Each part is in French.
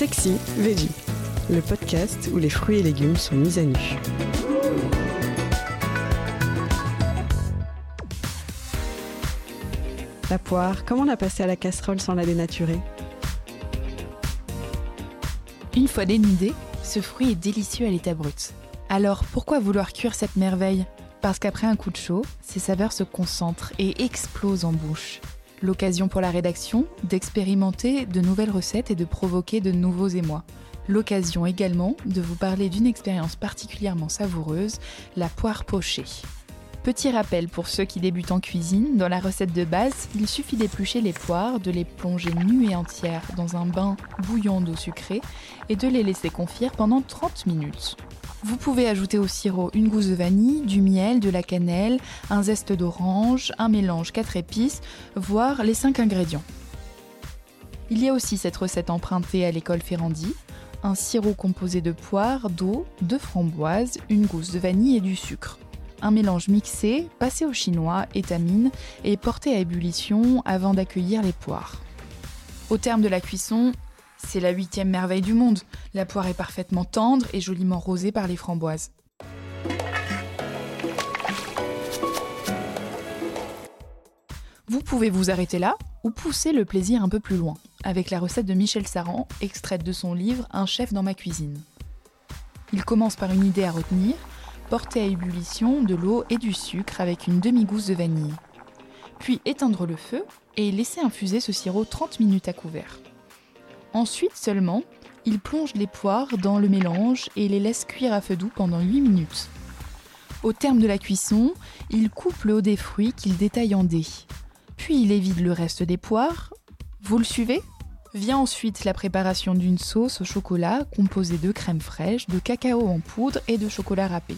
Sexy Veggie, le podcast où les fruits et légumes sont mis à nu. La poire, comment la passer à la casserole sans la dénaturer? Une fois dénudé, ce fruit est délicieux à l'état brut. Alors pourquoi vouloir cuire cette merveille? Parce qu'après un coup de chaud, ses saveurs se concentrent et explosent en bouche. L'occasion pour la rédaction d'expérimenter de nouvelles recettes et de provoquer de nouveaux émois. L'occasion également de vous parler d'une expérience particulièrement savoureuse, la poire pochée. Petit rappel pour ceux qui débutent en cuisine, dans la recette de base, il suffit d'éplucher les poires, de les plonger nues et entières dans un bain bouillant d'eau sucrée et de les laisser confire pendant 30 minutes. Vous pouvez ajouter au sirop une gousse de vanille, du miel, de la cannelle, un zeste d'orange, un mélange 4 épices, voire les 5 ingrédients. Il y a aussi cette recette empruntée à l'école Ferrandi, un sirop composé de poires, d'eau, de framboises, une gousse de vanille et du sucre. Un mélange mixé, passé au chinois, étamine et porté à ébullition avant d'accueillir les poires. Au terme de la cuisson, c'est la huitième merveille du monde. La poire est parfaitement tendre et joliment rosée par les framboises. Vous pouvez vous arrêter là ou pousser le plaisir un peu plus loin, avec la recette de Michel Saran, extraite de son livre Un chef dans ma cuisine. Il commence par une idée à retenir, porter à ébullition de l'eau et du sucre avec une demi-gousse de vanille. Puis éteindre le feu et laisser infuser ce sirop 30 minutes à couvert. Ensuite seulement, il plonge les poires dans le mélange et les laisse cuire à feu doux pendant 8 minutes. Au terme de la cuisson, il coupe le haut des fruits qu'il détaille en dés. Puis il évite le reste des poires. Vous le suivez? Vient ensuite la préparation d'une sauce au chocolat composée de crème fraîche, de cacao en poudre et de chocolat râpé.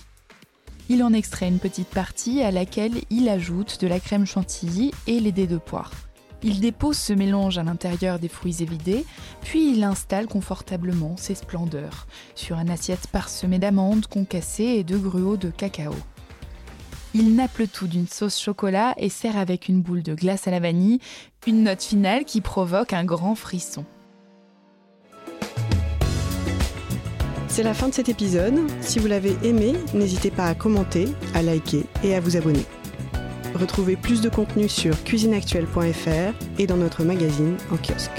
Il en extrait une petite partie à laquelle il ajoute de la crème chantilly et les dés de poire. Il dépose ce mélange à l'intérieur des fruits évidés, puis il installe confortablement ses splendeurs sur une assiette parsemée d'amandes concassées et de gruau de cacao. Il nappe le tout d'une sauce chocolat et sert avec une boule de glace à la vanille, une note finale qui provoque un grand frisson. C'est la fin de cet épisode. Si vous l'avez aimé, n'hésitez pas à commenter, à liker et à vous abonner. Retrouvez plus de contenu sur cuisineactuelle.fr et dans notre magazine en kiosque.